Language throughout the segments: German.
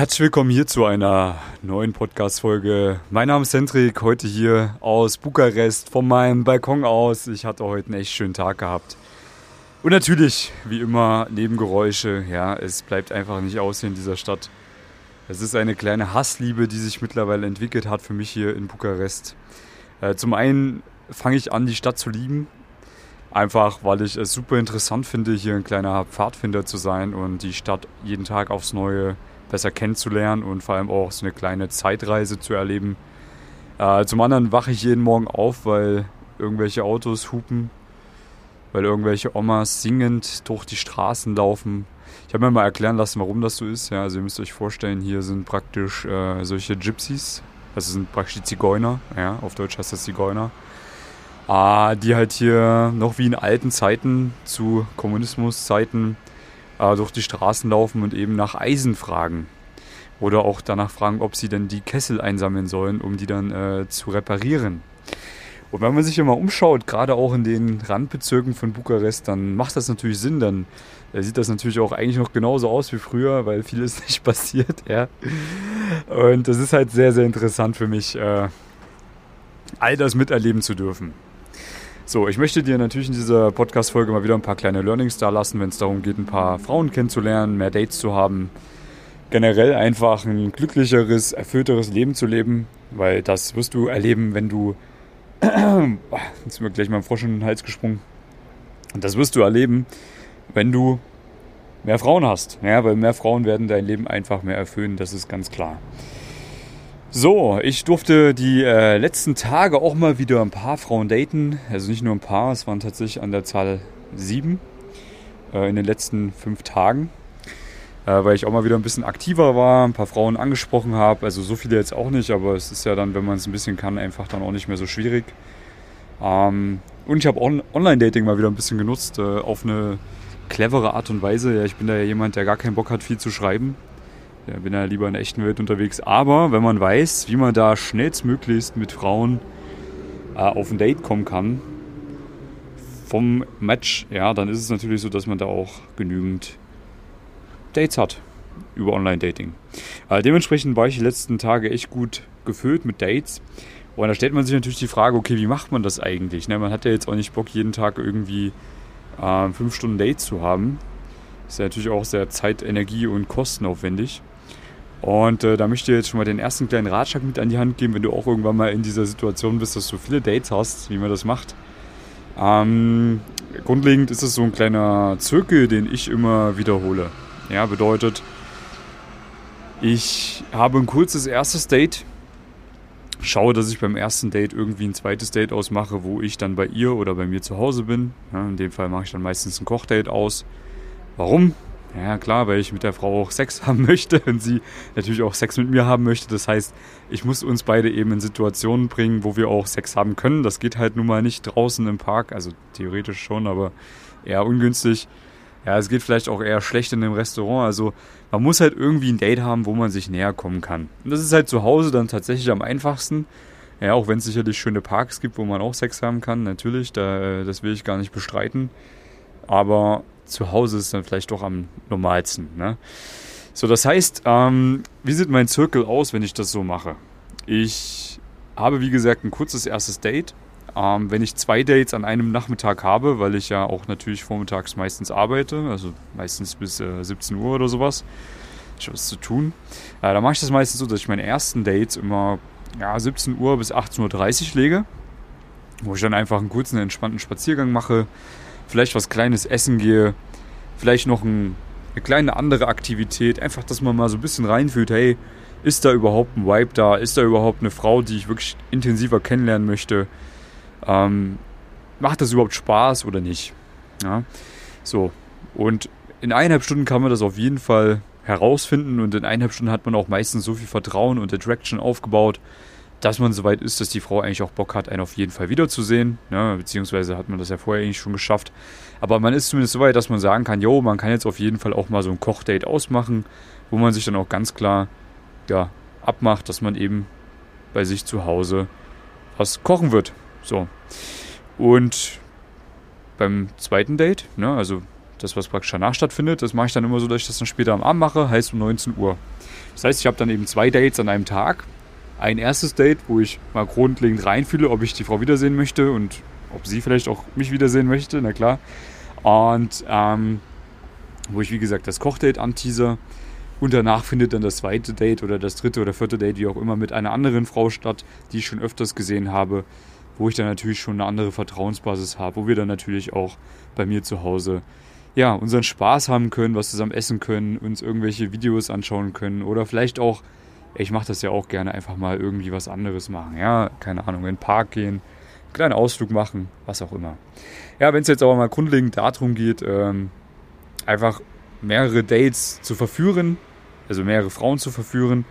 Herzlich willkommen hier zu einer neuen Podcast-Folge. Mein Name ist Hendrik, heute hier aus Bukarest von meinem Balkon aus. Ich hatte heute einen echt schönen Tag gehabt. Und natürlich, wie immer, Nebengeräusche. Ja, es bleibt einfach nicht aus hier in dieser Stadt. Es ist eine kleine Hassliebe, die sich mittlerweile entwickelt hat für mich hier in Bukarest. Äh, zum einen fange ich an, die Stadt zu lieben. Einfach, weil ich es super interessant finde, hier ein kleiner Pfadfinder zu sein und die Stadt jeden Tag aufs Neue besser kennenzulernen und vor allem auch so eine kleine Zeitreise zu erleben. Äh, zum anderen wache ich jeden Morgen auf, weil irgendwelche Autos hupen, weil irgendwelche Omas singend durch die Straßen laufen. Ich habe mir mal erklären lassen, warum das so ist. Ja, also ihr müsst euch vorstellen, hier sind praktisch äh, solche Gypsies, also sind praktisch die Zigeuner, ja, auf Deutsch heißt das Zigeuner, äh, die halt hier noch wie in alten Zeiten zu Kommunismuszeiten äh, durch die Straßen laufen und eben nach Eisen fragen. Oder auch danach fragen, ob sie denn die Kessel einsammeln sollen, um die dann äh, zu reparieren. Und wenn man sich immer umschaut, gerade auch in den Randbezirken von Bukarest, dann macht das natürlich Sinn. Dann äh, sieht das natürlich auch eigentlich noch genauso aus wie früher, weil vieles nicht passiert. Ja. Und das ist halt sehr, sehr interessant für mich, äh, all das miterleben zu dürfen. So, ich möchte dir natürlich in dieser Podcast-Folge mal wieder ein paar kleine Learnings da lassen, wenn es darum geht, ein paar Frauen kennenzulernen, mehr Dates zu haben, generell einfach ein glücklicheres, erfüllteres Leben zu leben, weil das wirst du erleben, wenn du. Jetzt ist mir gleich mal ein Frosch in den Hals gesprungen. Und das wirst du erleben, wenn du mehr Frauen hast. Ja, weil mehr Frauen werden dein Leben einfach mehr erfüllen, das ist ganz klar. So, ich durfte die äh, letzten Tage auch mal wieder ein paar Frauen daten. Also nicht nur ein paar, es waren tatsächlich an der Zahl sieben äh, in den letzten fünf Tagen. Äh, weil ich auch mal wieder ein bisschen aktiver war, ein paar Frauen angesprochen habe. Also so viele jetzt auch nicht, aber es ist ja dann, wenn man es ein bisschen kann, einfach dann auch nicht mehr so schwierig. Ähm, und ich habe On Online-Dating mal wieder ein bisschen genutzt, äh, auf eine clevere Art und Weise. Ja, ich bin da ja jemand, der gar keinen Bock hat, viel zu schreiben. Ja, bin ja lieber in der echten Welt unterwegs. Aber wenn man weiß, wie man da schnellstmöglichst mit Frauen äh, auf ein Date kommen kann, vom Match, ja, dann ist es natürlich so, dass man da auch genügend Dates hat über Online-Dating. Äh, dementsprechend war ich die letzten Tage echt gut gefüllt mit Dates. Und da stellt man sich natürlich die Frage, okay, wie macht man das eigentlich? Ne? Man hat ja jetzt auch nicht Bock, jeden Tag irgendwie äh, fünf Stunden Dates zu haben. Ist ja natürlich auch sehr zeit-, energie- und kostenaufwendig. Und äh, da möchte ich jetzt schon mal den ersten kleinen Ratschlag mit an die Hand geben, wenn du auch irgendwann mal in dieser Situation bist, dass du viele Dates hast, wie man das macht. Ähm, grundlegend ist es so ein kleiner Zirkel, den ich immer wiederhole. Ja, bedeutet, ich habe ein kurzes erstes Date, schaue, dass ich beim ersten Date irgendwie ein zweites Date ausmache, wo ich dann bei ihr oder bei mir zu Hause bin. Ja, in dem Fall mache ich dann meistens ein Kochdate aus. Warum? Ja, klar, weil ich mit der Frau auch Sex haben möchte und sie natürlich auch Sex mit mir haben möchte. Das heißt, ich muss uns beide eben in Situationen bringen, wo wir auch Sex haben können. Das geht halt nun mal nicht draußen im Park, also theoretisch schon, aber eher ungünstig. Ja, es geht vielleicht auch eher schlecht in einem Restaurant. Also man muss halt irgendwie ein Date haben, wo man sich näher kommen kann. Und das ist halt zu Hause dann tatsächlich am einfachsten. Ja, auch wenn es sicherlich schöne Parks gibt, wo man auch Sex haben kann, natürlich, da, das will ich gar nicht bestreiten. Aber zu Hause ist dann vielleicht doch am normalsten. Ne? So, das heißt, ähm, wie sieht mein Zirkel aus, wenn ich das so mache? Ich habe, wie gesagt, ein kurzes erstes Date. Ähm, wenn ich zwei Dates an einem Nachmittag habe, weil ich ja auch natürlich vormittags meistens arbeite, also meistens bis äh, 17 Uhr oder sowas, ich habe was zu tun, äh, dann mache ich das meistens so, dass ich meine ersten Dates immer ja, 17 Uhr bis 18.30 Uhr lege, wo ich dann einfach einen kurzen, entspannten Spaziergang mache, vielleicht was Kleines essen gehe, vielleicht noch ein, eine kleine andere Aktivität, einfach, dass man mal so ein bisschen reinfühlt, hey, ist da überhaupt ein Vibe da? Ist da überhaupt eine Frau, die ich wirklich intensiver kennenlernen möchte? Ähm, macht das überhaupt Spaß oder nicht? Ja, so. Und in eineinhalb Stunden kann man das auf jeden Fall herausfinden und in eineinhalb Stunden hat man auch meistens so viel Vertrauen und Attraction aufgebaut, dass man soweit ist, dass die Frau eigentlich auch Bock hat, einen auf jeden Fall wiederzusehen. Ne? Beziehungsweise hat man das ja vorher eigentlich schon geschafft. Aber man ist zumindest so weit, dass man sagen kann, jo, man kann jetzt auf jeden Fall auch mal so ein Kochdate ausmachen, wo man sich dann auch ganz klar ja, abmacht, dass man eben bei sich zu Hause was kochen wird. So. Und beim zweiten Date, ne, also das, was praktisch danach stattfindet, das mache ich dann immer so, dass ich das dann später am Abend mache, heißt um 19 Uhr. Das heißt, ich habe dann eben zwei Dates an einem Tag. Ein erstes Date, wo ich mal grundlegend reinfühle, ob ich die Frau wiedersehen möchte und ob sie vielleicht auch mich wiedersehen möchte, na klar. Und ähm, wo ich, wie gesagt, das Kochdate anteaser. Und danach findet dann das zweite Date oder das dritte oder vierte Date, wie auch immer, mit einer anderen Frau statt, die ich schon öfters gesehen habe, wo ich dann natürlich schon eine andere Vertrauensbasis habe, wo wir dann natürlich auch bei mir zu Hause ja, unseren Spaß haben können, was zusammen essen können, uns irgendwelche Videos anschauen können oder vielleicht auch, ich mache das ja auch gerne, einfach mal irgendwie was anderes machen. Ja, keine Ahnung, in den Park gehen, einen kleinen Ausflug machen, was auch immer. Ja, wenn es jetzt aber mal grundlegend darum geht, ähm, einfach mehrere Dates zu verführen, also mehrere Frauen zu verführen,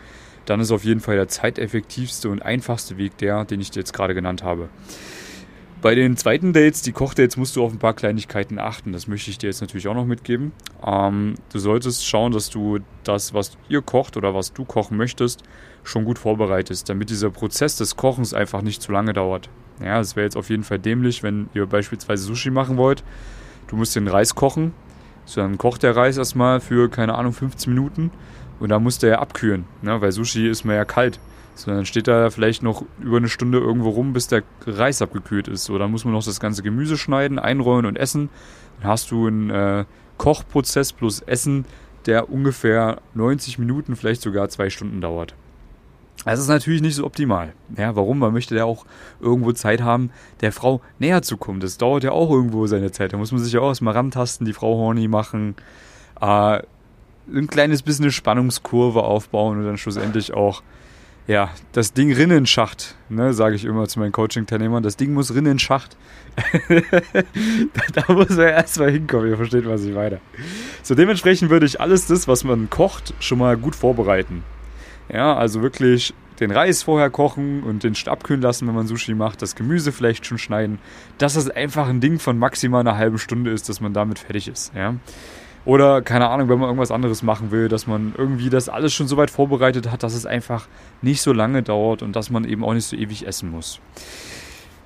dann ist auf jeden Fall der zeiteffektivste und einfachste Weg der, den ich dir jetzt gerade genannt habe. Bei den zweiten Dates, die Kochdates, musst du auf ein paar Kleinigkeiten achten. Das möchte ich dir jetzt natürlich auch noch mitgeben. Ähm, du solltest schauen, dass du das, was ihr kocht oder was du kochen möchtest, schon gut vorbereitest, damit dieser Prozess des Kochens einfach nicht zu lange dauert. Ja, es wäre jetzt auf jeden Fall dämlich, wenn ihr beispielsweise Sushi machen wollt. Du musst den Reis kochen. So, dann kocht der Reis erstmal für, keine Ahnung, 15 Minuten. Und dann muss der ja abkühlen, ne? weil Sushi ist mir ja kalt. So, dann steht da vielleicht noch über eine Stunde irgendwo rum, bis der Reis abgekühlt ist. So, dann muss man noch das ganze Gemüse schneiden, einrollen und essen. Dann hast du einen äh, Kochprozess plus Essen, der ungefähr 90 Minuten, vielleicht sogar zwei Stunden dauert. Das ist natürlich nicht so optimal. Ja, warum? Man möchte ja auch irgendwo Zeit haben, der Frau näher zu kommen. Das dauert ja auch irgendwo seine Zeit. Da muss man sich ja auch erstmal rantasten, die Frau horny machen, äh, ein kleines bisschen eine Spannungskurve aufbauen und dann schlussendlich auch ja, das Ding Rinnenschacht, ne, sage ich immer zu meinen Coaching-Teilnehmern. Das Ding muss Rinnenschacht. da, da muss er erstmal hinkommen, ihr versteht, was ich meine. So, dementsprechend würde ich alles das, was man kocht, schon mal gut vorbereiten. Ja, also wirklich den Reis vorher kochen und den abkühlen lassen, wenn man Sushi macht, das Gemüse vielleicht schon schneiden, dass das einfach ein Ding von maximal einer halben Stunde ist, dass man damit fertig ist. Ja. Oder, keine Ahnung, wenn man irgendwas anderes machen will, dass man irgendwie das alles schon so weit vorbereitet hat, dass es einfach nicht so lange dauert und dass man eben auch nicht so ewig essen muss.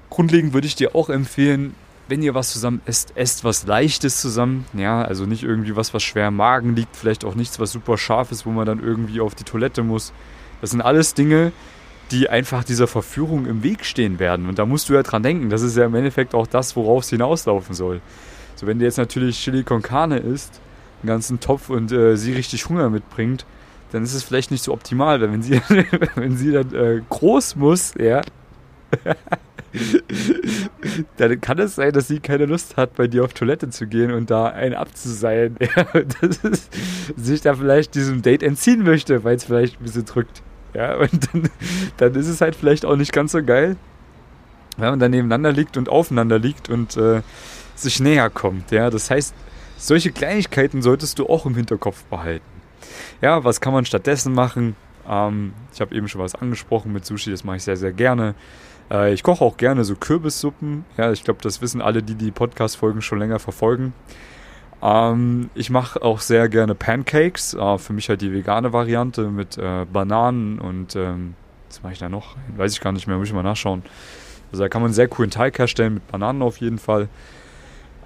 Grundlegend würde ich dir auch empfehlen, wenn ihr was zusammen esst, esst was Leichtes zusammen. Ja, also nicht irgendwie was, was schwer im Magen liegt, vielleicht auch nichts, was super scharf ist, wo man dann irgendwie auf die Toilette muss. Das sind alles Dinge, die einfach dieser Verführung im Weg stehen werden. Und da musst du ja dran denken. Das ist ja im Endeffekt auch das, worauf es hinauslaufen soll. So, wenn du jetzt natürlich Chili con Carne isst, einen ganzen Topf und äh, sie richtig Hunger mitbringt, dann ist es vielleicht nicht so optimal, weil wenn sie, wenn sie dann äh, groß muss, ja, dann kann es sein, dass sie keine Lust hat, bei dir auf Toilette zu gehen und da einen abzuseilen. Ja, ist, sich da vielleicht diesem Date entziehen möchte, weil es vielleicht ein bisschen drückt. Ja, und dann, dann ist es halt vielleicht auch nicht ganz so geil, wenn man dann nebeneinander liegt und aufeinander liegt und äh, sich näher kommt. Ja, das heißt, solche Kleinigkeiten solltest du auch im Hinterkopf behalten. Ja, was kann man stattdessen machen? Ähm, ich habe eben schon was angesprochen mit Sushi, das mache ich sehr, sehr gerne. Äh, ich koche auch gerne so Kürbissuppen. Ja, ich glaube, das wissen alle, die die Podcast-Folgen schon länger verfolgen. Ähm, ich mache auch sehr gerne Pancakes. Äh, für mich halt die vegane Variante mit äh, Bananen und ähm, was mache ich da noch? Weiß ich gar nicht mehr, muss ich mal nachschauen. Also da kann man sehr coolen Teig herstellen mit Bananen auf jeden Fall.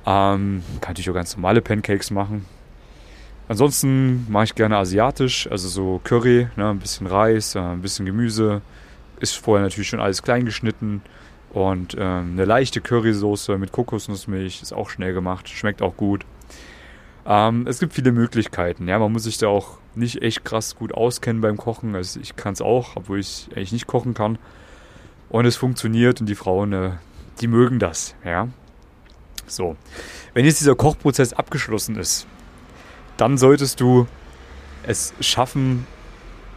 Ähm, kann natürlich auch ganz normale Pancakes machen. Ansonsten mache ich gerne asiatisch, also so Curry, ne, ein bisschen Reis, äh, ein bisschen Gemüse. Ist vorher natürlich schon alles klein geschnitten. Und ähm, eine leichte Currysoße mit Kokosnussmilch ist auch schnell gemacht, schmeckt auch gut. Ähm, es gibt viele Möglichkeiten. Ja, man muss sich da auch nicht echt krass gut auskennen beim Kochen. Also ich kann es auch, obwohl ich eigentlich nicht kochen kann. Und es funktioniert und die Frauen, äh, die mögen das. Ja. So, wenn jetzt dieser Kochprozess abgeschlossen ist, dann solltest du es schaffen,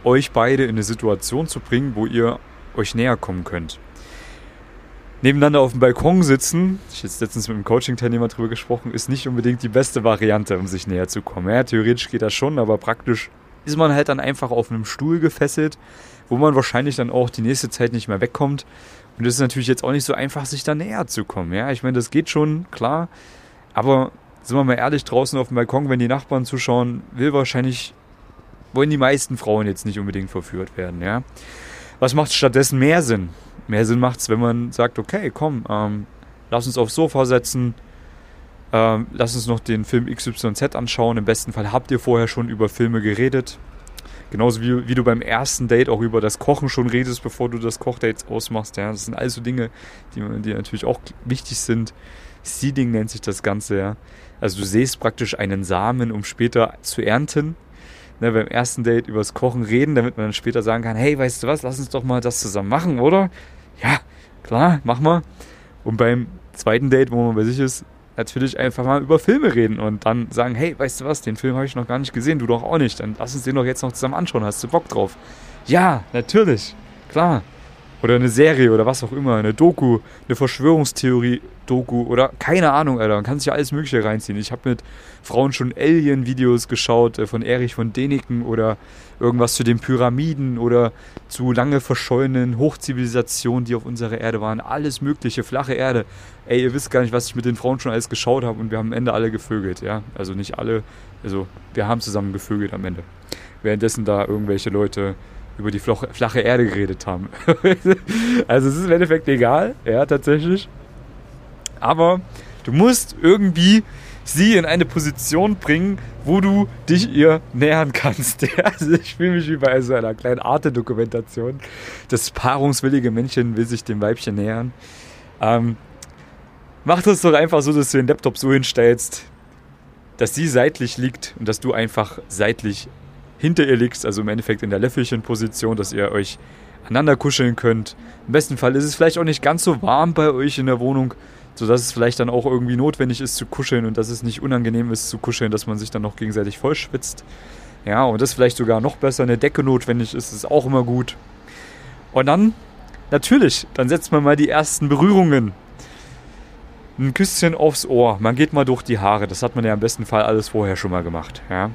euch beide in eine Situation zu bringen, wo ihr euch näher kommen könnt. Nebeneinander auf dem Balkon sitzen, ich habe jetzt letztens mit einem Coaching-Teilnehmer drüber gesprochen, ist nicht unbedingt die beste Variante, um sich näher zu kommen. Ja, theoretisch geht das schon, aber praktisch ist man halt dann einfach auf einem Stuhl gefesselt, wo man wahrscheinlich dann auch die nächste Zeit nicht mehr wegkommt und es ist natürlich jetzt auch nicht so einfach, sich da näher zu kommen. Ja, ich meine, das geht schon, klar. Aber sind wir mal ehrlich, draußen auf dem Balkon, wenn die Nachbarn zuschauen, will wahrscheinlich, wollen die meisten Frauen jetzt nicht unbedingt verführt werden. Ja, was macht stattdessen mehr Sinn? Mehr Sinn macht es, wenn man sagt, okay, komm, ähm, lass uns aufs Sofa setzen, ähm, lass uns noch den Film XYZ anschauen. Im besten Fall habt ihr vorher schon über Filme geredet. Genauso wie, wie du beim ersten Date auch über das Kochen schon redest, bevor du das Kochdate ausmachst. Ja, das sind also Dinge, die, die natürlich auch wichtig sind. Seeding nennt sich das Ganze, ja. Also du säst praktisch einen Samen, um später zu ernten. Ne, beim ersten Date über das Kochen reden, damit man dann später sagen kann, hey, weißt du was, lass uns doch mal das zusammen machen, oder? Ja, klar, mach mal. Und beim zweiten Date, wo man bei sich ist, natürlich einfach mal über Filme reden und dann sagen, hey, weißt du was, den Film habe ich noch gar nicht gesehen, du doch auch nicht, dann lass uns den doch jetzt noch zusammen anschauen, hast du Bock drauf? Ja, natürlich, klar. Oder eine Serie oder was auch immer, eine Doku, eine Verschwörungstheorie-Doku oder keine Ahnung, Alter. Man kann sich ja alles Mögliche reinziehen. Ich habe mit Frauen schon Alien-Videos geschaut äh, von Erich von Däniken oder irgendwas zu den Pyramiden oder zu lange verschollenen Hochzivilisationen, die auf unserer Erde waren. Alles Mögliche, flache Erde. Ey, ihr wisst gar nicht, was ich mit den Frauen schon alles geschaut habe und wir haben am Ende alle gevögelt, ja. Also nicht alle, also wir haben zusammen gevögelt am Ende. Währenddessen da irgendwelche Leute über die flache Erde geredet haben. also es ist im Endeffekt egal, ja, tatsächlich. Aber du musst irgendwie sie in eine Position bringen, wo du dich ihr nähern kannst. Also ich fühle mich wie bei so einer kleinen Arte-Dokumentation. Das paarungswillige Männchen will sich dem Weibchen nähern. Ähm, mach das doch einfach so, dass du den Laptop so hinstellst, dass sie seitlich liegt und dass du einfach seitlich hinter ihr liegst, also im Endeffekt in der Löffelchen-Position, dass ihr euch aneinander kuscheln könnt. Im besten Fall ist es vielleicht auch nicht ganz so warm bei euch in der Wohnung, sodass es vielleicht dann auch irgendwie notwendig ist zu kuscheln und dass es nicht unangenehm ist zu kuscheln, dass man sich dann noch gegenseitig vollschwitzt. Ja, und das vielleicht sogar noch besser eine Decke notwendig ist, ist auch immer gut. Und dann, natürlich, dann setzt man mal die ersten Berührungen. Ein Küsschen aufs Ohr, man geht mal durch die Haare, das hat man ja im besten Fall alles vorher schon mal gemacht. Ja.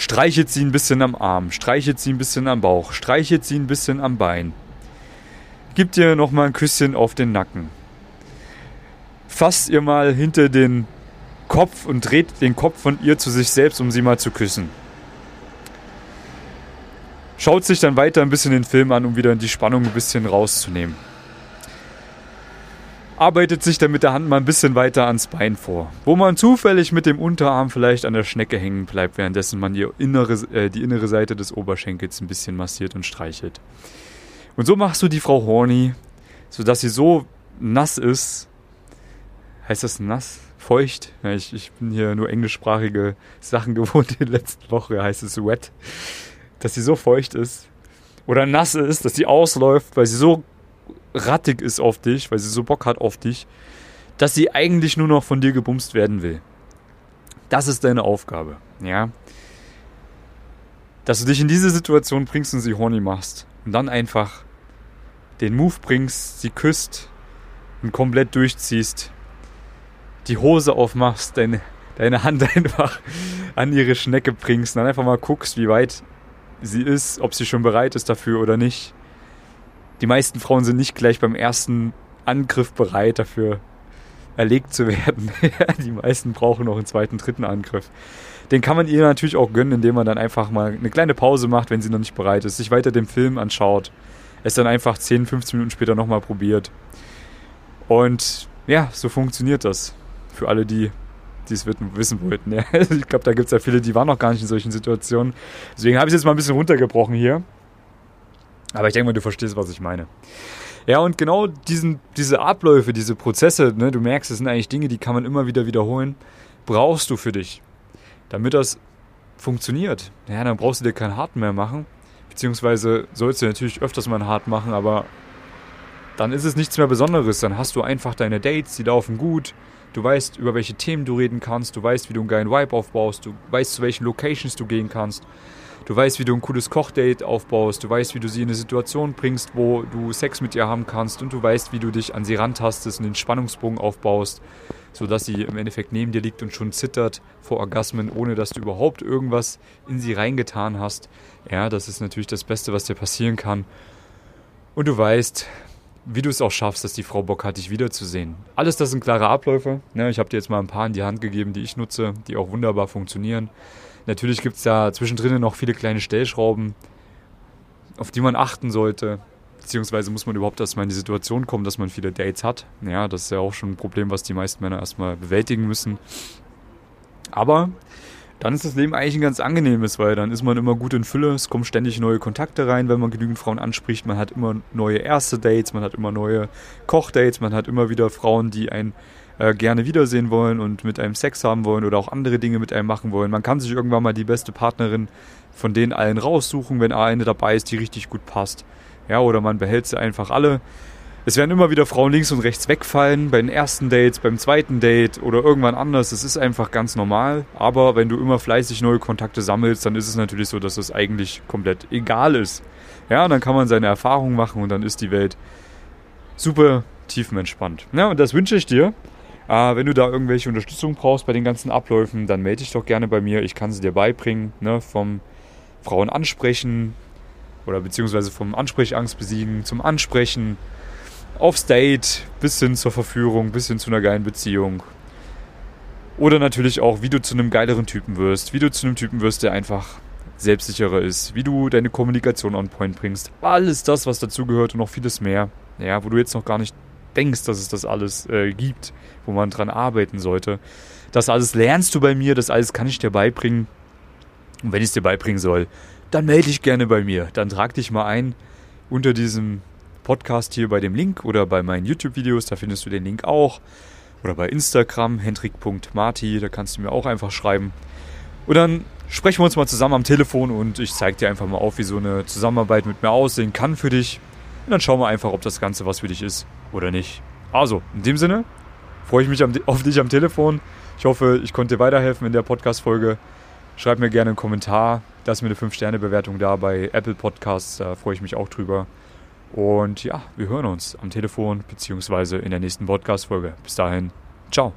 Streichelt sie ein bisschen am Arm, streichelt sie ein bisschen am Bauch, streichelt sie ein bisschen am Bein. Gibt ihr nochmal ein Küsschen auf den Nacken. Fasst ihr mal hinter den Kopf und dreht den Kopf von ihr zu sich selbst, um sie mal zu küssen. Schaut sich dann weiter ein bisschen den Film an, um wieder die Spannung ein bisschen rauszunehmen arbeitet sich dann mit der Hand mal ein bisschen weiter ans Bein vor, wo man zufällig mit dem Unterarm vielleicht an der Schnecke hängen bleibt, währenddessen man die innere, äh, die innere Seite des Oberschenkels ein bisschen massiert und streichelt. Und so machst du die Frau horny, sodass sie so nass ist. Heißt das nass? Feucht? Ja, ich, ich bin hier nur englischsprachige Sachen gewohnt in der letzten Woche, heißt es wet. Dass sie so feucht ist. Oder nass ist, dass sie ausläuft, weil sie so rattig ist auf dich, weil sie so Bock hat auf dich, dass sie eigentlich nur noch von dir gebumst werden will. Das ist deine Aufgabe, ja. Dass du dich in diese Situation bringst und sie horny machst. Und dann einfach den Move bringst, sie küsst und komplett durchziehst. Die Hose aufmachst, deine, deine Hand einfach an ihre Schnecke bringst und dann einfach mal guckst, wie weit sie ist, ob sie schon bereit ist dafür oder nicht die meisten Frauen sind nicht gleich beim ersten Angriff bereit dafür erlegt zu werden. die meisten brauchen noch einen zweiten, dritten Angriff. Den kann man ihr natürlich auch gönnen, indem man dann einfach mal eine kleine Pause macht, wenn sie noch nicht bereit ist, sich weiter den Film anschaut, es dann einfach 10, 15 Minuten später nochmal probiert. Und ja, so funktioniert das. Für alle, die es wissen wollten. Ja. Ich glaube, da gibt es ja viele, die waren noch gar nicht in solchen Situationen. Deswegen habe ich es jetzt mal ein bisschen runtergebrochen hier. Aber ich denke mal, du verstehst, was ich meine. Ja, und genau diesen, diese Abläufe, diese Prozesse, ne, du merkst, das sind eigentlich Dinge, die kann man immer wieder wiederholen, brauchst du für dich. Damit das funktioniert. Ja, dann brauchst du dir keinen Hart mehr machen. Beziehungsweise sollst du natürlich öfters mal einen Hart machen, aber dann ist es nichts mehr Besonderes. Dann hast du einfach deine Dates, die laufen gut. Du weißt, über welche Themen du reden kannst. Du weißt, wie du einen geilen Vibe aufbaust. Du weißt, zu welchen Locations du gehen kannst. Du weißt, wie du ein cooles Kochdate aufbaust. Du weißt, wie du sie in eine Situation bringst, wo du Sex mit ihr haben kannst. Und du weißt, wie du dich an sie rantastest und den Spannungsbogen aufbaust, sodass sie im Endeffekt neben dir liegt und schon zittert vor Orgasmen, ohne dass du überhaupt irgendwas in sie reingetan hast. Ja, das ist natürlich das Beste, was dir passieren kann. Und du weißt, wie du es auch schaffst, dass die Frau Bock hat, dich wiederzusehen. Alles das sind klare Abläufe. Ne? Ich habe dir jetzt mal ein paar in die Hand gegeben, die ich nutze, die auch wunderbar funktionieren. Natürlich gibt es da zwischendrin noch viele kleine Stellschrauben, auf die man achten sollte. Beziehungsweise muss man überhaupt erstmal in die Situation kommen, dass man viele Dates hat. Ja, das ist ja auch schon ein Problem, was die meisten Männer erstmal bewältigen müssen. Aber dann ist das Leben eigentlich ein ganz angenehmes, weil dann ist man immer gut in Fülle, es kommen ständig neue Kontakte rein, wenn man genügend Frauen anspricht, man hat immer neue erste Dates, man hat immer neue Kochdates, man hat immer wieder Frauen, die einen äh, gerne wiedersehen wollen und mit einem Sex haben wollen oder auch andere Dinge mit einem machen wollen. Man kann sich irgendwann mal die beste Partnerin von denen allen raussuchen, wenn eine dabei ist, die richtig gut passt. Ja, oder man behält sie einfach alle. Es werden immer wieder Frauen links und rechts wegfallen, bei den ersten Dates, beim zweiten Date oder irgendwann anders. Das ist einfach ganz normal. Aber wenn du immer fleißig neue Kontakte sammelst, dann ist es natürlich so, dass es eigentlich komplett egal ist. Ja, dann kann man seine Erfahrungen machen und dann ist die Welt super tiefenentspannt. Ja, und das wünsche ich dir. Äh, wenn du da irgendwelche Unterstützung brauchst bei den ganzen Abläufen, dann melde dich doch gerne bei mir. Ich kann sie dir beibringen. Ne? Vom Frauen ansprechen oder beziehungsweise vom Ansprechangst besiegen zum Ansprechen aufs Date bis hin zur Verführung, bis hin zu einer geilen Beziehung. Oder natürlich auch, wie du zu einem geileren Typen wirst, wie du zu einem Typen wirst, der einfach selbstsicherer ist, wie du deine Kommunikation on point bringst. Alles das, was dazugehört und noch vieles mehr. Ja, wo du jetzt noch gar nicht denkst, dass es das alles äh, gibt, wo man dran arbeiten sollte. Das alles lernst du bei mir, das alles kann ich dir beibringen. Und wenn ich es dir beibringen soll, dann melde dich gerne bei mir. Dann trag dich mal ein unter diesem Podcast hier bei dem Link oder bei meinen YouTube-Videos, da findest du den Link auch. Oder bei Instagram, hendrik.marti, da kannst du mir auch einfach schreiben. Und dann sprechen wir uns mal zusammen am Telefon und ich zeige dir einfach mal auf, wie so eine Zusammenarbeit mit mir aussehen kann für dich. Und dann schauen wir einfach, ob das Ganze was für dich ist oder nicht. Also, in dem Sinne freue ich mich auf dich am Telefon. Ich hoffe, ich konnte dir weiterhelfen in der Podcast-Folge. Schreib mir gerne einen Kommentar. Lass mir eine 5-Sterne-Bewertung da bei Apple Podcasts. Da freue ich mich auch drüber. Und ja, wir hören uns am Telefon beziehungsweise in der nächsten Podcast-Folge. Bis dahin, ciao.